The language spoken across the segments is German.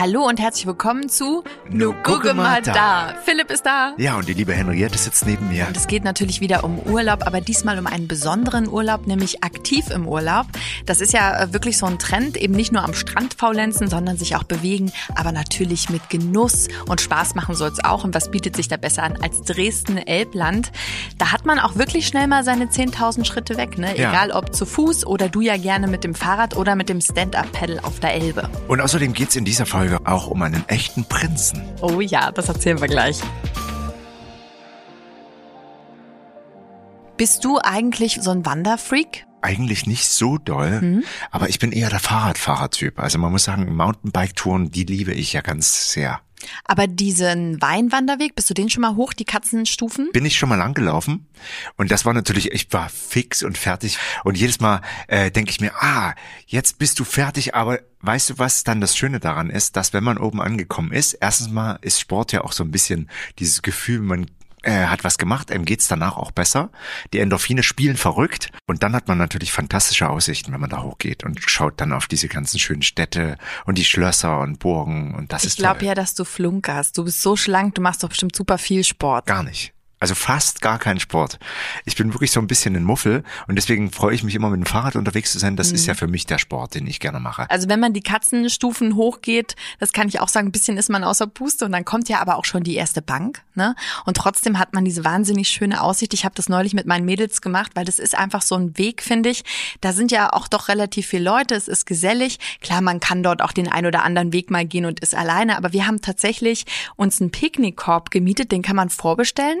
Hallo und herzlich willkommen zu Nu gucke mal da. Philipp ist da. Ja, und die liebe Henriette sitzt neben mir. Und es geht natürlich wieder um Urlaub, aber diesmal um einen besonderen Urlaub, nämlich aktiv im Urlaub. Das ist ja äh, wirklich so ein Trend, eben nicht nur am Strand faulenzen, sondern sich auch bewegen, aber natürlich mit Genuss und Spaß machen soll es auch. Und was bietet sich da besser an als Dresden-Elbland? Da hat man auch wirklich schnell mal seine 10.000 Schritte weg, ne? Ja. Egal ob zu Fuß oder du ja gerne mit dem Fahrrad oder mit dem Stand-Up-Pedal auf der Elbe. Und außerdem geht's in dieser Folge auch um einen echten Prinzen. Oh ja, das erzählen wir gleich. Bist du eigentlich so ein Wanderfreak? Eigentlich nicht so doll, Mhm. aber ich bin eher der Fahrradfahrertyp. Also man muss sagen, Mountainbike-Touren, die liebe ich ja ganz sehr. Aber diesen Weinwanderweg, bist du den schon mal hoch, die Katzenstufen? Bin ich schon mal lang gelaufen und das war natürlich, ich war fix und fertig. Und jedes Mal äh, denke ich mir, ah, jetzt bist du fertig, aber weißt du, was dann das Schöne daran ist, dass wenn man oben angekommen ist, erstens mal ist Sport ja auch so ein bisschen dieses Gefühl, man äh, hat was gemacht, einem geht's danach auch besser. Die Endorphine spielen verrückt und dann hat man natürlich fantastische Aussichten, wenn man da hochgeht und schaut dann auf diese ganzen schönen Städte und die Schlösser und Burgen und das Ich ist glaube toll. ja, dass du flunkerst. Du bist so schlank, du machst doch bestimmt super viel Sport. Gar nicht. Also fast gar kein Sport. Ich bin wirklich so ein bisschen ein Muffel und deswegen freue ich mich immer mit dem Fahrrad unterwegs zu sein. Das Mhm. ist ja für mich der Sport, den ich gerne mache. Also wenn man die Katzenstufen hochgeht, das kann ich auch sagen, ein bisschen ist man außer Puste und dann kommt ja aber auch schon die erste Bank, ne? Und trotzdem hat man diese wahnsinnig schöne Aussicht. Ich habe das neulich mit meinen Mädels gemacht, weil das ist einfach so ein Weg, finde ich. Da sind ja auch doch relativ viele Leute, es ist gesellig. Klar, man kann dort auch den ein oder anderen Weg mal gehen und ist alleine, aber wir haben tatsächlich uns einen Picknickkorb gemietet, den kann man vorbestellen.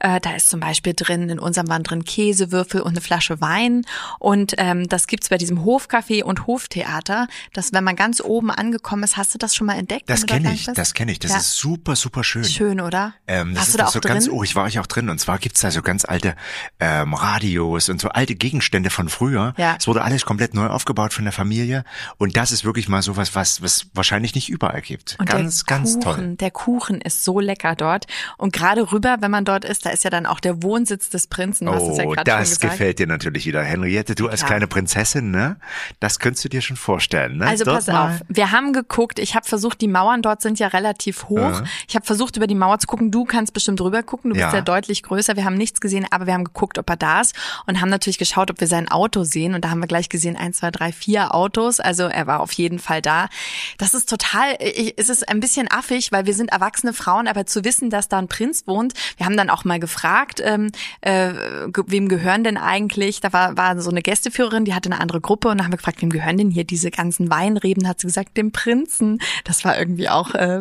Äh, da ist zum Beispiel drin, in unserem waren drin Käsewürfel und eine Flasche Wein. Und ähm, das gibt's bei diesem Hofcafé und Hoftheater. Das, wenn man ganz oben angekommen ist, hast du das schon mal entdeckt? Das kenne ich, das kenne ich. Das Ja. ist super, super schön. Schön, oder? Ähm, das hast ist du da doch auch so drin? ganz, oh, ich war ich auch drin. Und zwar gibt's da so ganz alte ähm, Radios und so alte Gegenstände von früher. Ja. Es wurde alles komplett neu aufgebaut von der Familie. Und das ist wirklich mal sowas, was, was wahrscheinlich nicht überall gibt. Und ganz, ganz Kuchen, toll. Der Kuchen ist so lecker dort. Und gerade rüber, wenn man dort ist, da ist ja dann auch der Wohnsitz des Prinzen. Ja Oh, schon das gefällt dir natürlich wieder. Henriette, du als Klar. kleine Prinzessin, ne? Das könntest du dir schon vorstellen, ne? Also Dort pass mal- auf, wir haben geguckt, ich habe versucht, die Mauern dort sind ja relativ hoch. Ja. Ich habe versucht, über die Mauer zu gucken. Du kannst bestimmt drüber gucken, du bist Ja. ja deutlich größer. Wir haben nichts gesehen, aber wir haben geguckt, ob er da ist und haben natürlich geschaut, ob wir sein Auto sehen. Und da haben wir gleich gesehen, eins, zwei, drei, vier Autos. Also er war auf jeden Fall da. Das ist total, ich, es ist ein bisschen affig, weil wir sind erwachsene Frauen, aber zu wissen, dass da ein Prinz wohnt, wir haben dann auch mal gefragt, ähm, äh, wem gehören denn eigentlich? Da war, war so eine Gästeführerin, die hatte eine andere Gruppe und da haben wir gefragt, wem gehören denn hier diese ganzen Weinreben? Hat sie gesagt, dem Prinzen. Das war irgendwie auch äh,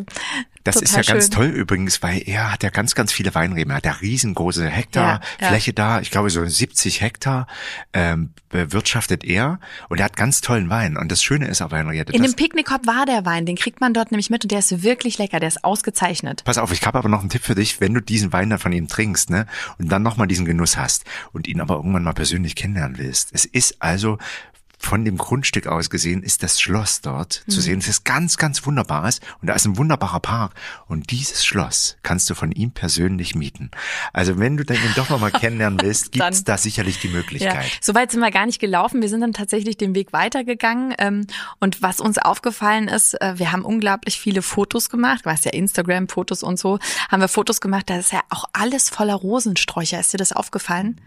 Das ist total ja ganz schön. toll übrigens, weil er hat ja ganz, ganz viele Weinreben. Er hat ja riesengroße Hektar Ja, ja. Da. Ich glaube, so 70 Hektar ähm, bewirtschaftet er. Und er hat ganz tollen Wein. Und das Schöne ist aber, Henriette, In dem Picknickkorb war der Wein, den kriegt man dort nämlich mit und der ist wirklich lecker, der ist ausgezeichnet. Pass auf, ich habe aber noch einen Tipp für dich, wenn du diesen Wein dann von ihm trinkst, ne, und dann nochmal diesen Genuss hast und ihn aber irgendwann mal persönlich kennenlernen willst. Es ist also von dem Grundstück aus gesehen ist das Schloss dort Mhm. zu sehen. Es ist ganz, ganz wunderbares und da ist ein wunderbarer Park und dieses Schloss kannst du von ihm persönlich mieten. Also wenn du dann ihn doch nochmal kennenlernen willst, Dann- gibt's da sicherlich die Ja, Möglichkeit. so weit sind wir gar nicht gelaufen. Wir sind dann tatsächlich den Weg weitergegangen. Ähm, und was uns aufgefallen ist, äh, wir haben unglaublich viele Fotos gemacht. Du weißt ja, Instagram, Fotos und so. Haben wir Fotos gemacht. Da ist ja auch alles voller Rosensträucher. Ist dir das aufgefallen?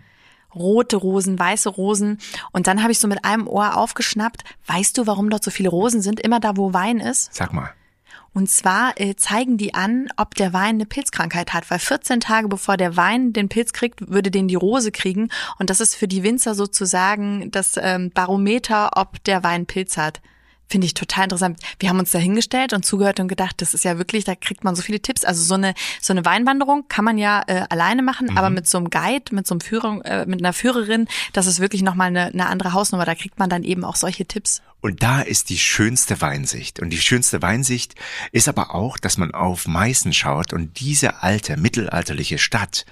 Rote Rosen, weiße Rosen. Und dann habe ich so mit einem Ohr aufgeschnappt. Weißt du, warum dort so viele Rosen sind? Immer da, wo Wein ist? Sag mal. Und zwar äh, zeigen die an, ob der Wein eine Pilzkrankheit hat, weil 14 Tage bevor der Wein den Pilz kriegt, würde den die Rose kriegen. Und das ist für die Winzer sozusagen das ähm, Barometer, ob der Wein Pilz hat. Finde ich total interessant. Wir haben uns da hingestellt und zugehört und gedacht, das ist ja wirklich, da kriegt man so viele Tipps. Also so eine so eine Weinwanderung kann man ja äh, alleine machen, aber mit so einem Guide, mit so einem Führer, äh, mit einer Führerin, das ist wirklich nochmal eine, eine andere Hausnummer. Da kriegt man dann eben auch solche Tipps. Und da ist die schönste Weinsicht. Und die schönste Weinsicht ist aber auch, dass man auf Meißen schaut und diese alte, mittelalterliche Stadt,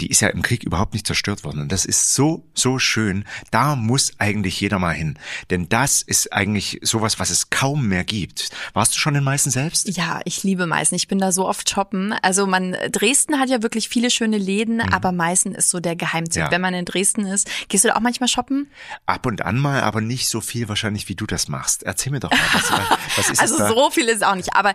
die ist ja im Krieg überhaupt nicht zerstört worden. Und das ist so, so schön. Da muss eigentlich jeder mal hin. Denn das ist eigentlich sowas, was es kaum mehr gibt. Warst du schon in Meißen selbst? Ja, ich liebe Meißen. Ich bin da so oft shoppen. Also man, Dresden hat ja wirklich viele schöne Läden, aber Meißen ist so der Geheimtipp. Ja. Wenn man in Dresden ist, gehst du da auch manchmal shoppen? Ab und an mal, aber nicht so viel wahrscheinlich wie du du das machst. Erzähl mir doch mal, was, was ist Also da? so viel ist auch nicht. Aber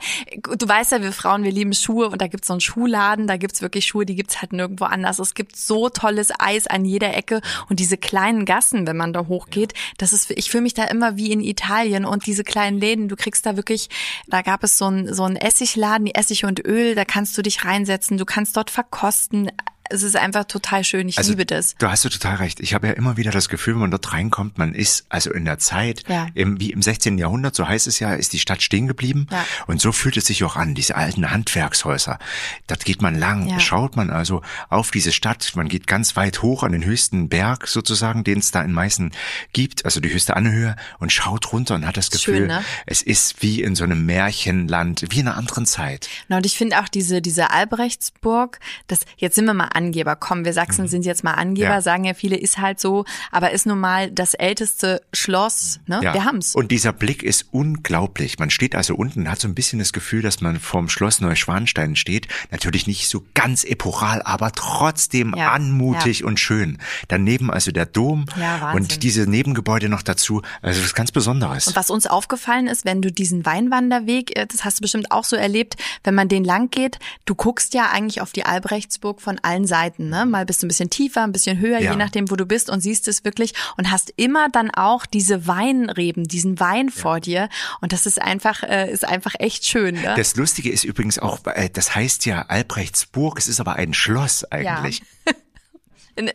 du weißt ja, wir Frauen, wir lieben Schuhe und da gibt's so einen Schuhladen, da gibt's wirklich Schuhe, die gibt's halt nirgendwo anders. Es gibt so tolles Eis an jeder Ecke und diese kleinen Gassen, wenn man da hochgeht, das ist, ich fühle mich da immer wie in Italien und diese kleinen Läden, du kriegst da wirklich, da gab es so einen so einen Essigladen, die Essig und Öl, da kannst du dich reinsetzen, du kannst dort verkosten es ist einfach total schön. Ich also, liebe das. Du hast du total recht. Ich habe ja immer wieder das Gefühl, wenn man dort reinkommt, man ist also in der Zeit, ja. im, wie im 16. Jahrhundert, so heißt es ja, ist die Stadt stehen geblieben. Ja. Und so fühlt es sich auch an, diese alten Handwerkshäuser. Dort geht man lang, ja. schaut man also auf diese Stadt. Man geht ganz weit hoch an den höchsten Berg sozusagen, den es da in Meißen gibt, also die höchste Anhöhe und schaut runter und hat das Gefühl, Schön, ne? es ist wie in so einem Märchenland, wie in einer anderen Zeit. Na, und ich finde auch diese, diese Albrechtsburg, das, jetzt sind wir mal Angeber, komm, wir Sachsen sind jetzt mal Angeber, ja. sagen ja viele, ist halt so, aber ist nun mal das älteste Schloss, ne? Ja. Wir haben's. Und dieser Blick ist unglaublich. Man steht also unten, hat so ein bisschen das Gefühl, dass man vorm Schloss Neuschwanstein steht. Natürlich nicht so ganz epochal, aber trotzdem Ja. anmutig und schön. Daneben also der Dom und diese Nebengebäude noch dazu. Also was ganz Besonderes. Und was uns aufgefallen ist, wenn du diesen Weinwanderweg, äh, das hast du bestimmt auch so erlebt, wenn man den lang geht, du guckst ja eigentlich auf die Albrechtsburg von allen Seiten, ne? Mal bist du ein bisschen tiefer, ein bisschen höher, Ja. je nachdem, wo du bist und siehst es wirklich und hast immer dann auch diese Weinreben, diesen Wein vor dir und das ist einfach, äh, ist einfach echt schön, ne? Das Lustige ist übrigens auch, äh, das heißt ja Albrechtsburg, es ist aber ein Schloss eigentlich. N-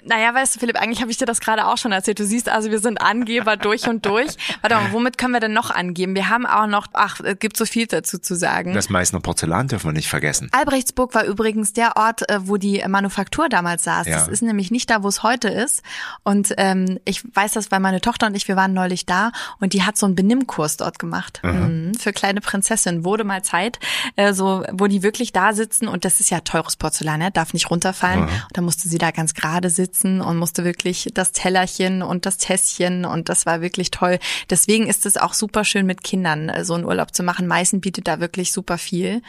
Naja, weißt du, Philipp, eigentlich habe ich dir das gerade auch schon erzählt. Du siehst also, wir sind Angeber durch und durch. Warte mal, womit können wir denn noch angeben? Wir haben auch noch, ach, es gibt so viel dazu zu sagen. Das Meißner Porzellan dürfen wir nicht vergessen. Albrechtsburg war übrigens der Ort, äh, wo die Manufaktur damals saß. Ja. Das ist nämlich nicht da, wo es heute ist. Und ähm, ich weiß das, weil meine Tochter und ich, wir waren neulich da und die hat so einen Benimmkurs dort gemacht. Mhm. Für kleine Prinzessin. Wurde mal Zeit, äh, so, wo die wirklich da sitzen und das ist ja teures Porzellan, ne? darf nicht runterfallen. Und da musste sie da ganz gerade sitzen und musste wirklich das Tellerchen und das Tässchen und das war wirklich toll. Deswegen ist es auch super schön mit Kindern äh, so einen Urlaub zu machen. Meißen bietet da wirklich super viel.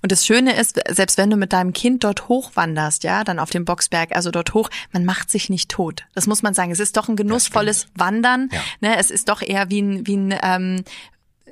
Und das Schöne ist, selbst wenn du mit deinem Kind dort hochwanderst, ja, dann auf dem Boxberg, also dort hoch, man macht sich nicht tot. Das muss man sagen. Es ist doch ein genussvolles Wandern. Ja. Ne? Es ist doch eher wie ein, wie ein ähm,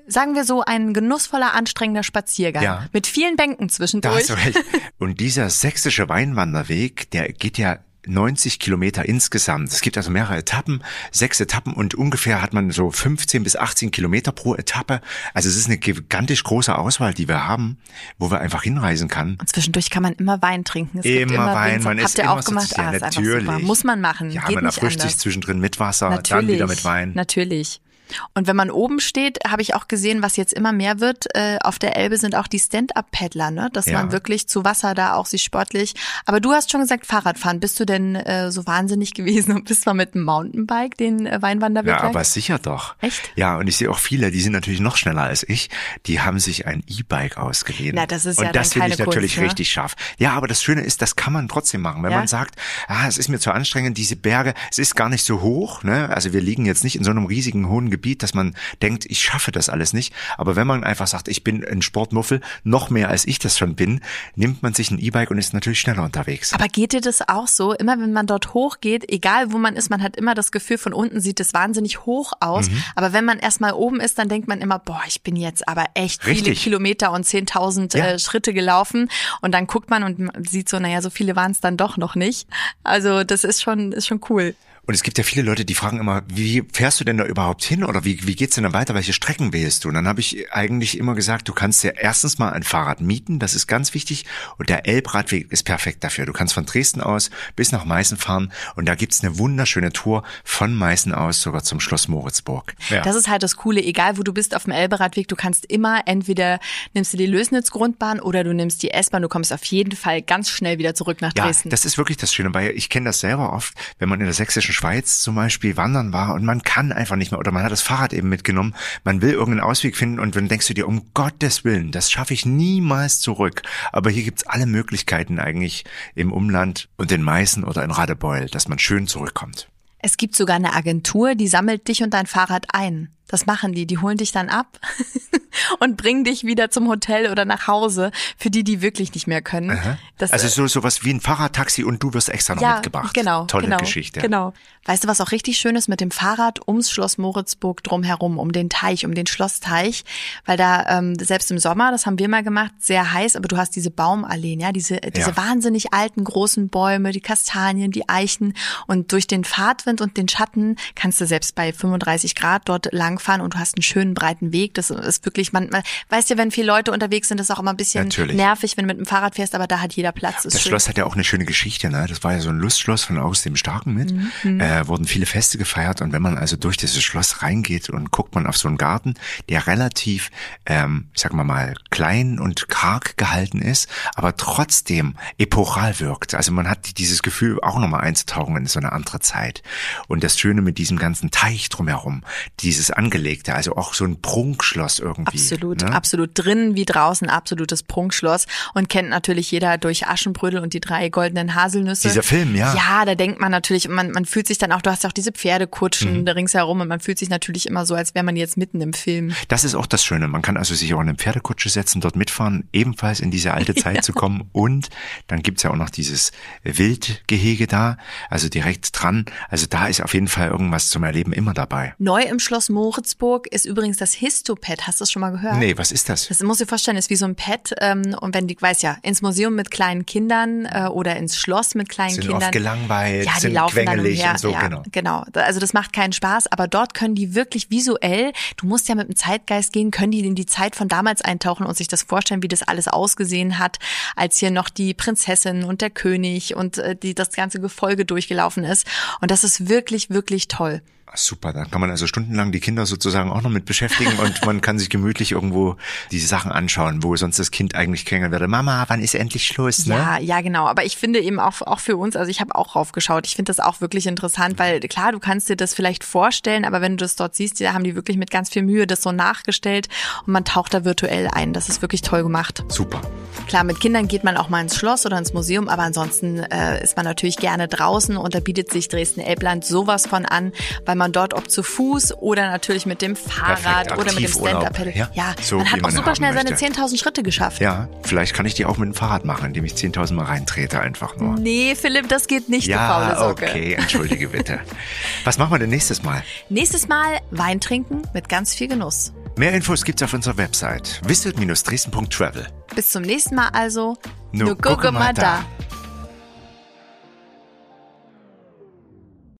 sagen wir so, ein genussvoller, anstrengender Spaziergang. Ja. Mit vielen Bänken Da zwischendurch. hast du recht. Und dieser sächsische Weinwanderweg, der geht ja 90 Kilometer insgesamt. Es gibt also mehrere Etappen, sechs Etappen und ungefähr hat man so 15 bis 18 Kilometer pro Etappe. Also es ist eine gigantisch große Auswahl, die wir haben, wo wir einfach hinreisen kann. Und zwischendurch kann man immer Wein trinken. Es gibt Immer Wein, man Habt ist ihr immer auch gemacht? Ah, natürlich. Muss man machen. Ja, Geht man erfrischt sich zwischendrin mit Wasser, Natürlich. dann wieder mit Wein. Natürlich. Und wenn man oben steht, habe ich auch gesehen, was jetzt immer mehr wird, äh, auf der Elbe sind auch die Stand-Up-Paddler, ne? dass Ja. man wirklich zu Wasser da auch sich sportlich. Aber du hast schon gesagt, Fahrradfahren. Bist du denn äh, so wahnsinnig gewesen und bist mal mit dem Mountainbike den äh, Weinwanderweg Ja, aber sicher doch. Echt? Ja, und ich sehe auch viele, die sind natürlich noch schneller als ich, die haben sich ein E-Bike ausgeliehen. Na, das ist und ja das finde ich natürlich Kunst, ne? richtig scharf. Ja, aber das Schöne ist, das kann man trotzdem machen. Wenn Ja? man sagt, ah, es ist mir zu anstrengend, diese Berge, es ist gar nicht so hoch, ne? Also wir liegen jetzt nicht in so einem riesigen hohen Gebiet, dass man denkt, ich schaffe das alles nicht. Aber wenn man einfach sagt, ich bin ein Sportmuffel, noch mehr als ich das schon bin, nimmt man sich ein E-Bike und ist natürlich schneller unterwegs. Aber geht dir das auch so? Immer wenn man dort hochgeht, egal wo man ist, man hat immer das Gefühl, von unten sieht es wahnsinnig hoch aus. Mhm. Aber wenn man erstmal oben ist, dann denkt man immer, boah, ich bin jetzt aber echt viele Richtig. Kilometer und 10.000 Ja. äh, Schritte gelaufen. Und dann guckt man und sieht so, naja, so viele waren es dann doch noch nicht. Also das ist schon, ist schon cool. Und es gibt ja viele Leute, die fragen immer, wie fährst du denn da überhaupt hin oder wie, wie geht's denn da weiter? Welche Strecken wählst du? Und dann habe ich eigentlich immer gesagt, du kannst ja erstens mal ein Fahrrad mieten, das ist ganz wichtig. Und der Elbradweg ist perfekt dafür. Du kannst von Dresden aus bis nach Meißen fahren und da gibt's eine wunderschöne Tour von Meißen aus sogar zum Schloss Moritzburg. Ja. Das ist halt das Coole, egal wo du bist auf dem Elberadweg, du kannst immer entweder nimmst du die Lösnitz-Grundbahn oder du nimmst die S-Bahn, du kommst auf jeden Fall ganz schnell wieder zurück nach Ja, Dresden. das ist wirklich das Schöne, weil ich kenne das selber oft, wenn man in der sächsischen Schweiz zum Beispiel wandern war und man kann einfach nicht mehr oder man hat das Fahrrad eben mitgenommen, man will irgendeinen Ausweg finden und dann denkst du dir, um Gottes Willen, das schaffe ich niemals zurück. Aber hier gibt's alle Möglichkeiten eigentlich im Umland und in Meißen oder in Radebeul, dass man schön zurückkommt. Es gibt sogar eine Agentur, die sammelt dich und dein Fahrrad ein. Das machen die. Die holen dich dann ab und bringen dich wieder zum Hotel oder nach Hause für die, die wirklich nicht mehr können. Das, also so sowas wie ein Fahrradtaxi und du wirst extra noch ja, mitgebracht. Genau. Tolle genau, Geschichte. Genau. Weißt du, was auch richtig schön ist mit dem Fahrrad ums Schloss Moritzburg drumherum, um den Teich, um den Schlossteich, weil da ähm, selbst im Sommer, das haben wir mal gemacht, sehr heiß, aber du hast diese Baumalleen, ja, diese diese Ja. wahnsinnig alten großen Bäume, die Kastanien, die Eichen und durch den Fahrtwind und den Schatten kannst du selbst bei 35 Grad dort langfahren und du hast einen schönen breiten Weg. Das ist wirklich, man, man weißt ja, wenn viele Leute unterwegs sind, ist auch immer ein bisschen Natürlich. nervig, wenn du mit dem Fahrrad fährst, aber da hat jeder Platz. Das schön. Schloss hat ja auch eine schöne Geschichte, ne? Das war ja so ein Lustschloss von aus dem Starken mit. Mhm. Äh, wurden viele Feste gefeiert und wenn man also durch dieses Schloss reingeht und guckt man auf so einen Garten, der relativ, ähm, ich sag mal klein und karg gehalten ist, aber trotzdem epochal wirkt. Also man hat dieses Gefühl, auch nochmal einzutauchen in so eine andere Zeit. Und das Schöne mit diesem ganzen Teich drumherum, dieses Angelegte, also auch so ein Prunkschloss irgendwie. Absolut, ne? absolut. Drinnen wie draußen absolutes Prunkschloss und kennt natürlich jeder durch Aschenbrödel und die drei goldenen Haselnüsse. Dieser Film, ja. Ja, da denkt man natürlich, man, man fühlt sich dann auch, du hast ja auch diese Pferdekutschen Mhm. da ringsherum und man fühlt sich natürlich immer so, als wäre man jetzt mitten im Film. Das ist auch das Schöne. Man kann also sich auch in eine Pferdekutsche setzen, dort mitfahren, ebenfalls in diese alte Zeit zu kommen. Und dann gibt's ja auch noch dieses Wildgehege da, also direkt dran. Also da ist auf jeden Fall irgendwas zum Erleben immer dabei. Neu im Schloss Moritzburg ist übrigens das Histopad. Hast du das schon mal gehört? Nee, was ist das? Das muss ich vorstellen, ist wie so ein Pad. Ähm, und wenn die, weiß ja, ins Museum mit kleinen Kindern äh, oder ins Schloss mit kleinen Sind Kindern. oft gelangweilt, ja, die sind laufen dann quengelig umher. und so, ja, genau. Genau. Also das macht keinen Spaß, aber dort können die wirklich visuell, du musst ja mit dem Zeitgeist gehen, können die in die Zeit von damals eintauchen und sich das vorstellen, wie das alles ausgesehen hat, als hier noch die Prinzessin und der König und äh, die das ganze Gefolge durchgelaufen ist. Und das ist wirklich, wirklich toll. Ah, Super, da kann man also stundenlang die Kinder sozusagen auch noch mit beschäftigen und man kann sich gemütlich irgendwo diese Sachen anschauen, wo sonst das Kind eigentlich klingelt würde. Mama, wann ist endlich Schluss? Ne? Ja, ja, genau. Aber ich finde eben auch, auch für uns, also ich habe auch raufgeschaut. Ich finde das auch wirklich interessant, weil klar, du kannst dir das vielleicht vorstellen, aber wenn du das dort siehst, da haben die wirklich mit ganz viel Mühe das so nachgestellt und man taucht da virtuell ein. Das ist wirklich toll gemacht. Super. Klar, mit Kindern geht man auch mal ins Schloss oder ins Museum, aber ansonsten äh, ist man natürlich gerne draußen und da bietet sich Dresden-Elbland sowas von an, weil man dort ob zu Fuß oder natürlich mit dem Fahrrad Perfekt, oder mit dem Stand-Up-Paddle. ja, Ja, so man hat auch super schnell seine möchte. 10.000 Schritte geschafft. Ja, vielleicht kann ich die auch mit dem Fahrrad machen, indem ich 10.000 Mal reintrete einfach nur. Nee, Philipp, das geht nicht, du faule Ja, Socke. okay, entschuldige bitte. Was machen wir denn nächstes Mal? Nächstes Mal Wein trinken mit ganz viel Genuss. Mehr Infos gibt's auf unserer Website visit-dresden.travel. Bis zum nächsten Mal also. Nur gucke mal da.